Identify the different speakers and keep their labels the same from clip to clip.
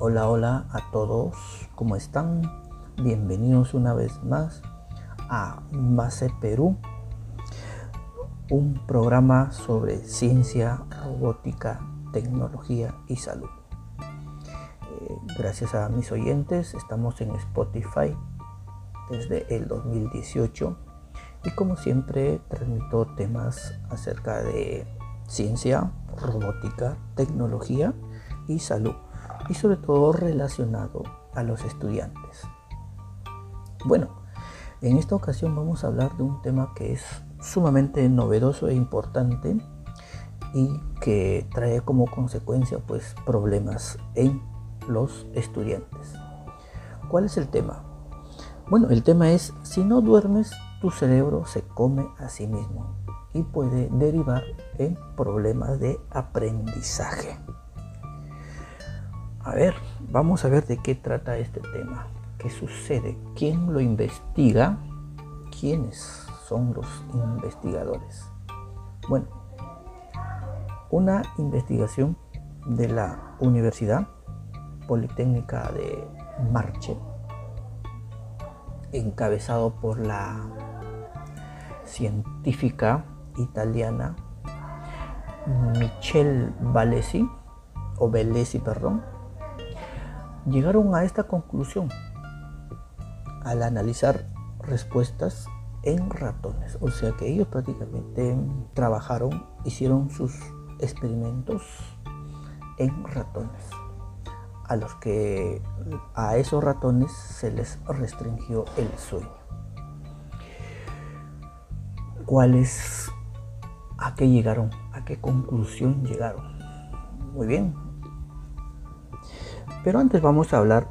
Speaker 1: Hola, hola a todos, ¿cómo están? Bienvenidos una vez más a Base Perú, un programa sobre ciencia, robótica, tecnología y salud. Eh, gracias a mis oyentes, estamos en Spotify desde el 2018 y como siempre transmito temas acerca de ciencia, robótica, tecnología y salud y sobre todo relacionado a los estudiantes. Bueno, en esta ocasión vamos a hablar de un tema que es sumamente novedoso e importante y que trae como consecuencia pues problemas en los estudiantes. ¿Cuál es el tema? Bueno, el tema es si no duermes tu cerebro se come a sí mismo y puede derivar en problemas de aprendizaje. A ver, vamos a ver de qué trata este tema. ¿Qué sucede? ¿Quién lo investiga? ¿Quiénes son los investigadores? Bueno, una investigación de la Universidad Politécnica de Marche, encabezado por la científica italiana Michelle Valesi, o Bellesi, perdón, llegaron a esta conclusión al analizar respuestas en ratones. O sea que ellos prácticamente trabajaron, hicieron sus experimentos en ratones, a los que a esos ratones se les restringió el sueño. ¿Cuáles? ¿A qué llegaron? ¿A qué conclusión llegaron? Muy bien. Pero antes vamos a hablar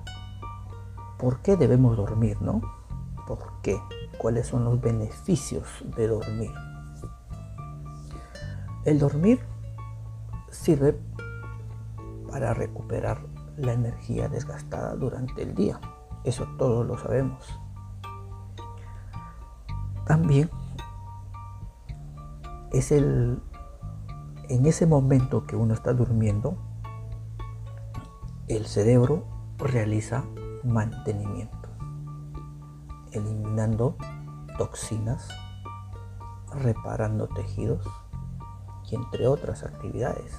Speaker 1: por qué debemos dormir, ¿no? ¿Por qué? ¿Cuáles son los beneficios de dormir? El dormir sirve para recuperar la energía desgastada durante el día. Eso todos lo sabemos. También es el en ese momento que uno está durmiendo, el cerebro realiza mantenimiento, eliminando toxinas, reparando tejidos y entre otras actividades.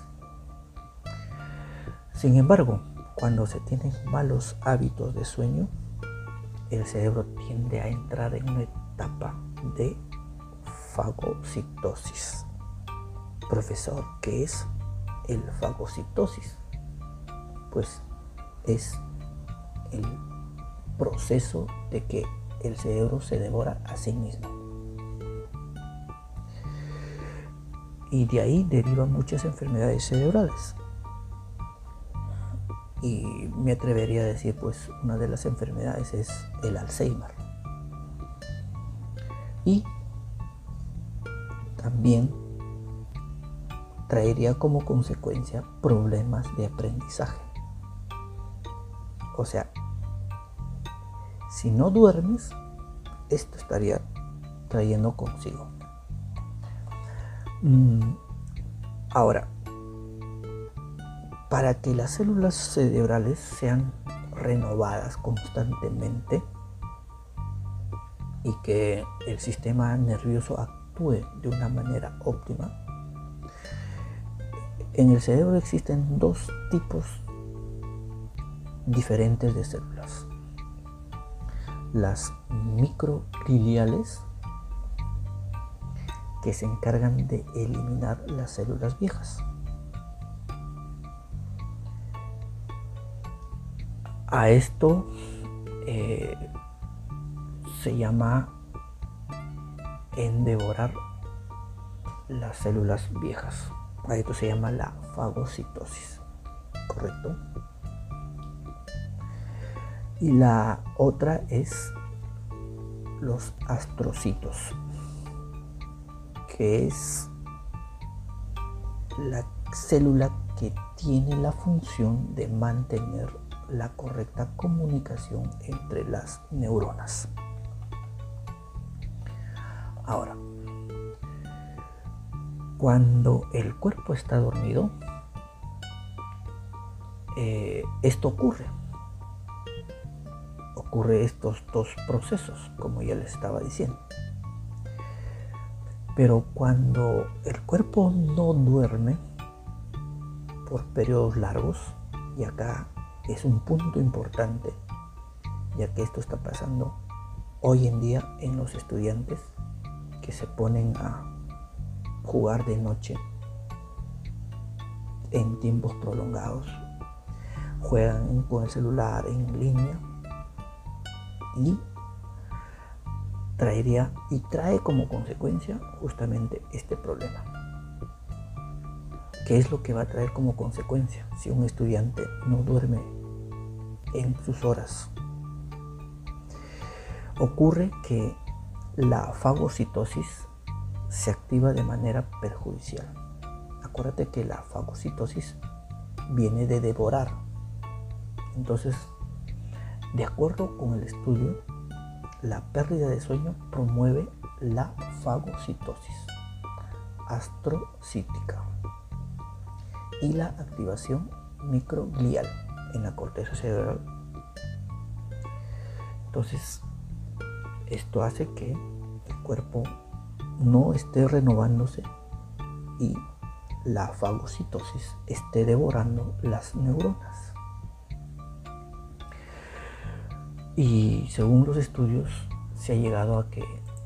Speaker 1: Sin embargo, cuando se tienen malos hábitos de sueño, el cerebro tiende a entrar en una etapa de fagocitosis. Profesor, ¿qué es el fagocitosis? Pues es el proceso de que el cerebro se devora a sí mismo. Y de ahí derivan muchas enfermedades cerebrales. Y me atrevería a decir, pues una de las enfermedades es el Alzheimer. Y también traería como consecuencia problemas de aprendizaje. O sea, si no duermes, esto estaría trayendo consigo. Mm, ahora, para que las células cerebrales sean renovadas constantemente y que el sistema nervioso actúe de una manera óptima, en el cerebro existen dos tipos diferentes de células las microgliales que se encargan de eliminar las células viejas. A esto eh, se llama endevorar las células viejas. A esto se llama la fagocitosis. ¿Correcto? Y la otra es los astrocitos, que es la célula que tiene la función de mantener la correcta comunicación entre las neuronas. Ahora, cuando el cuerpo está dormido, eh, esto ocurre. Ocurre estos dos procesos, como ya les estaba diciendo. Pero cuando el cuerpo no duerme por periodos largos, y acá es un punto importante, ya que esto está pasando hoy en día en los estudiantes que se ponen a jugar de noche en tiempos prolongados, juegan con el celular en línea y traería y trae como consecuencia justamente este problema. ¿Qué es lo que va a traer como consecuencia si un estudiante no duerme en sus horas? Ocurre que la fagocitosis se activa de manera perjudicial. Acuérdate que la fagocitosis viene de devorar. Entonces, de acuerdo con el estudio, la pérdida de sueño promueve la fagocitosis astrocítica y la activación microglial en la corteza cerebral. Entonces, esto hace que el cuerpo no esté renovándose y la fagocitosis esté devorando las neuronas. Y según los estudios se ha llegado a que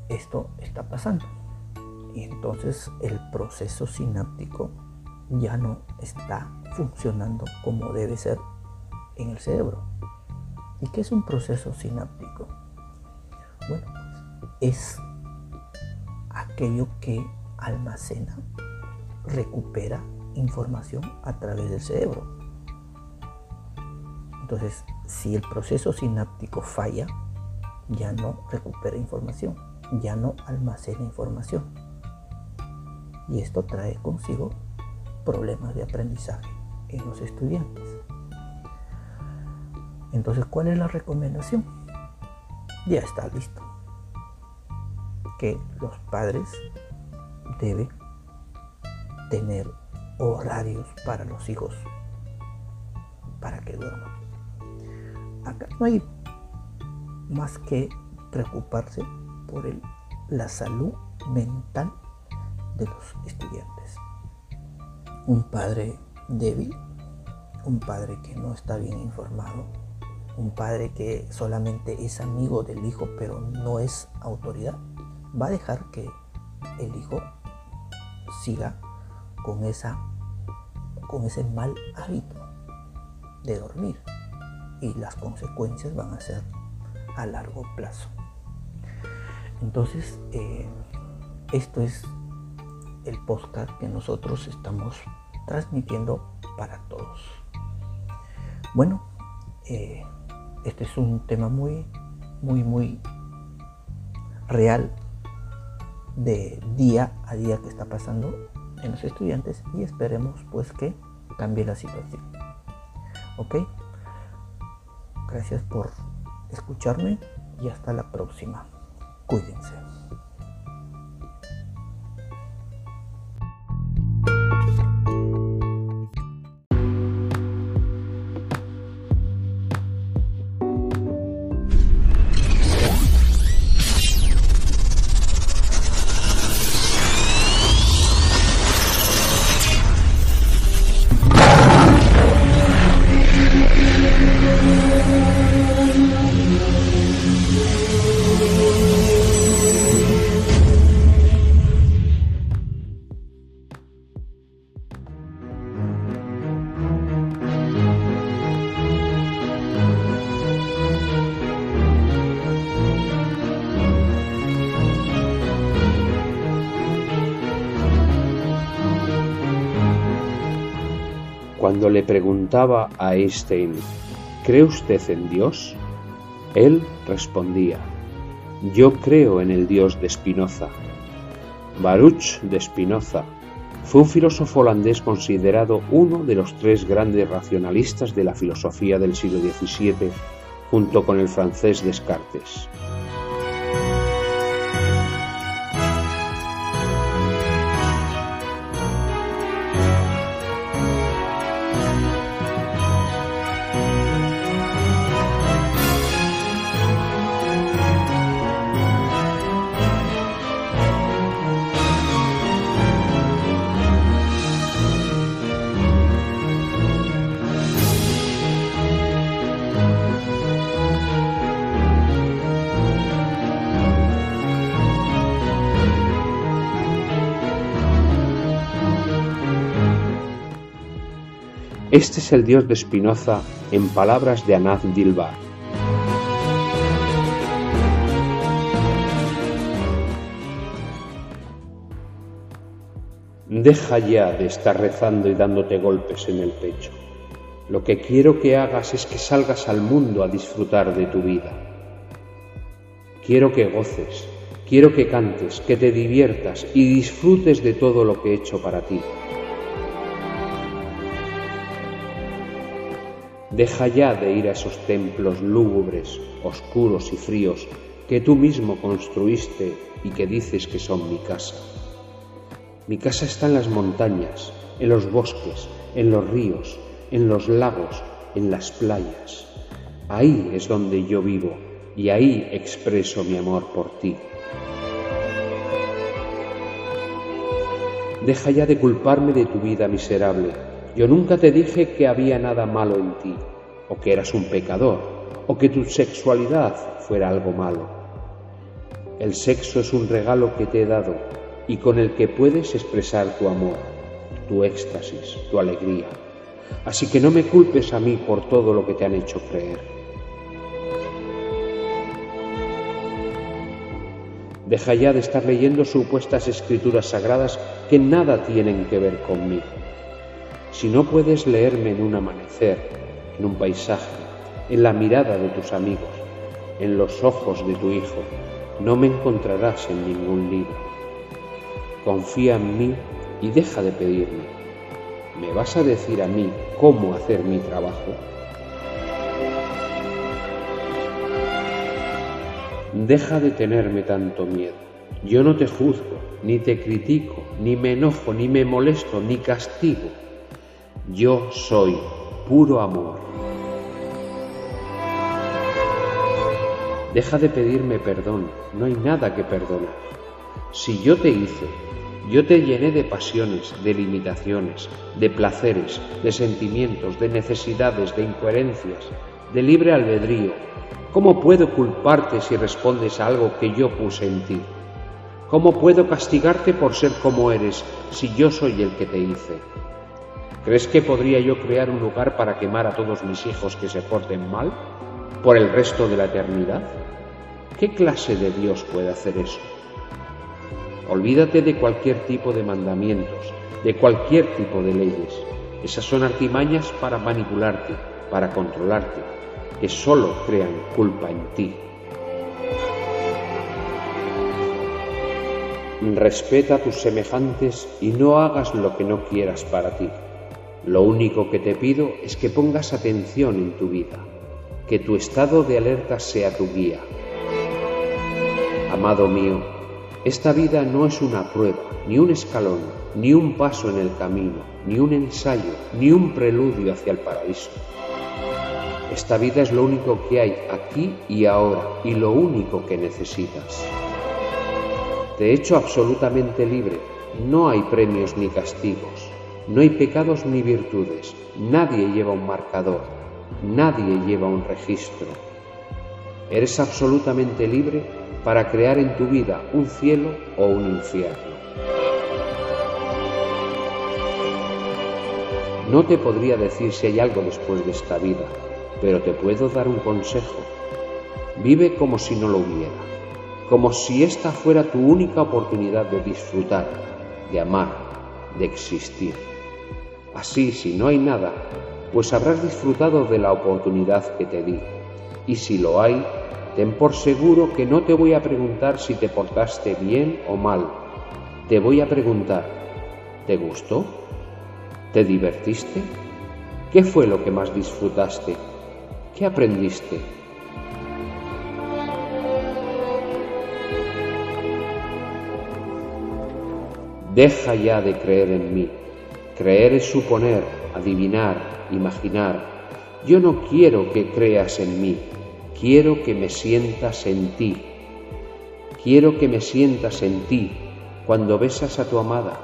Speaker 1: esto está pasando. Y entonces el proceso sináptico ya no está funcionando como debe ser en el cerebro. ¿Y qué es un proceso sináptico? Bueno, es aquello que almacena, recupera información a través del cerebro. Entonces, si el proceso sináptico falla, ya no recupera información, ya no almacena información. Y esto trae consigo problemas de aprendizaje en los estudiantes. Entonces, ¿cuál es la recomendación? Ya está listo. Que los padres deben tener horarios para los hijos para que duerman. Acá no hay más que preocuparse por la salud mental de los estudiantes. Un padre débil, un padre que no está bien informado, un padre que solamente es amigo del hijo pero no es autoridad, va a dejar que el hijo siga con, esa, con ese mal hábito de dormir y las consecuencias van a ser a largo plazo. Entonces, eh, esto es el podcast que nosotros estamos transmitiendo para todos. Bueno, eh, este es un tema muy, muy, muy real de día a día que está pasando en los estudiantes y esperemos pues que cambie la situación. ¿Ok? Gracias por escucharme y hasta la próxima. Cuídense.
Speaker 2: Cuando le preguntaba a Einstein, ¿cree usted en Dios? Él respondía, yo creo en el Dios de Spinoza. Baruch de Spinoza fue un filósofo holandés considerado uno de los tres grandes racionalistas de la filosofía del siglo XVII, junto con el francés Descartes. Este es el Dios de Spinoza en palabras de Anaz Dilbar. Deja ya de estar rezando y dándote golpes en el pecho. Lo que quiero que hagas es que salgas al mundo a disfrutar de tu vida. Quiero que goces, quiero que cantes, que te diviertas y disfrutes de todo lo que he hecho para ti. Deja ya de ir a esos templos lúgubres, oscuros y fríos que tú mismo construiste y que dices que son mi casa. Mi casa está en las montañas, en los bosques, en los ríos, en los lagos, en las playas. Ahí es donde yo vivo y ahí expreso mi amor por ti. Deja ya de culparme de tu vida miserable. Yo nunca te dije que había nada malo en ti, o que eras un pecador, o que tu sexualidad fuera algo malo. El sexo es un regalo que te he dado y con el que puedes expresar tu amor, tu éxtasis, tu alegría. Así que no me culpes a mí por todo lo que te han hecho creer. Deja ya de estar leyendo supuestas escrituras sagradas que nada tienen que ver conmigo. Si no puedes leerme en un amanecer, en un paisaje, en la mirada de tus amigos, en los ojos de tu hijo, no me encontrarás en ningún libro confía en mí y deja de pedirme. ¿Me vas a decir a mí cómo hacer mi trabajo? Deja de tenerme tanto miedo. Yo no te juzgo, ni te critico, ni me enojo, ni me molesto, ni castigo. Yo soy puro amor. Deja de pedirme perdón, no hay nada que perdonar. Si yo te hice yo te llené de pasiones, de limitaciones, de placeres, de sentimientos, de necesidades, de incoherencias, de libre albedrío. ¿Cómo puedo culparte si respondes a algo que yo puse en ti? ¿Cómo puedo castigarte por ser como eres si yo soy el que te hice? ¿Crees que podría yo crear un lugar para quemar a todos mis hijos que se porten mal por el resto de la eternidad? ¿Qué clase de Dios puede hacer eso? Olvídate de cualquier tipo de mandamientos, de cualquier tipo de leyes. Esas son artimañas para manipularte, para controlarte, que solo crean culpa en ti. Respeta a tus semejantes y no hagas lo que no quieras para ti. Lo único que te pido es que pongas atención en tu vida, que tu estado de alerta sea tu guía. Amado mío, esta vida no es una prueba, ni un escalón, ni un paso en el camino, ni un ensayo, ni un preludio hacia el paraíso. Esta vida es lo único que hay aquí y ahora y lo único que necesitas. Te he hecho absolutamente libre. No hay premios ni castigos. No hay pecados ni virtudes. Nadie lleva un marcador. Nadie lleva un registro. Eres absolutamente libre para crear en tu vida un cielo o un infierno. No te podría decir si hay algo después de esta vida, pero te puedo dar un consejo. Vive como si no lo hubiera, como si esta fuera tu única oportunidad de disfrutar, de amar, de existir. Así, si no hay nada, pues habrás disfrutado de la oportunidad que te di. Y si lo hay, Ten por seguro que no te voy a preguntar si te portaste bien o mal. Te voy a preguntar, ¿te gustó? ¿Te divertiste? ¿Qué fue lo que más disfrutaste? ¿Qué aprendiste? Deja ya de creer en mí. Creer es suponer, adivinar, imaginar. Yo no quiero que creas en mí, Quiero que me sientas en ti. Quiero que me sientas en ti cuando besas a tu amada,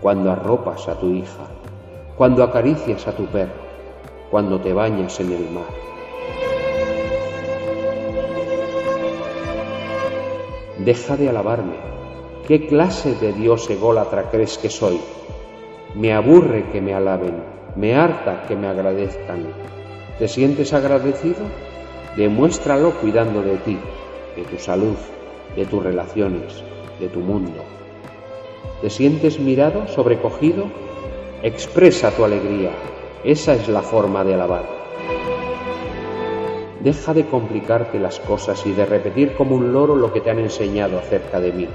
Speaker 2: cuando arropas a tu hija, cuando acaricias a tu perro, cuando te bañas en el mar. Deja de alabarme. ¿Qué clase de Dios ególatra crees que soy? Me aburre que me alaben. Me harta que me agradezcan. ¿Te sientes agradecido? Demuéstralo cuidando de ti, de tu salud, de tus relaciones, de tu mundo. ¿Te sientes mirado, sobrecogido? Expresa tu alegría. Esa es la forma de alabar. Deja de complicarte las cosas y de repetir como un loro lo que te han enseñado acerca de mí.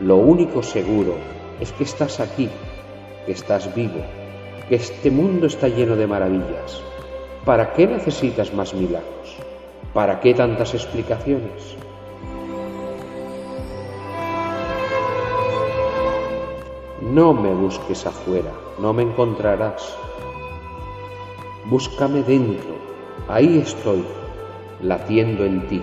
Speaker 2: Lo único seguro es que estás aquí, que estás vivo, que este mundo está lleno de maravillas. ¿Para qué necesitas más milagros? ¿Para qué tantas explicaciones? No me busques afuera, no me encontrarás. Búscame dentro, ahí estoy, latiendo en ti.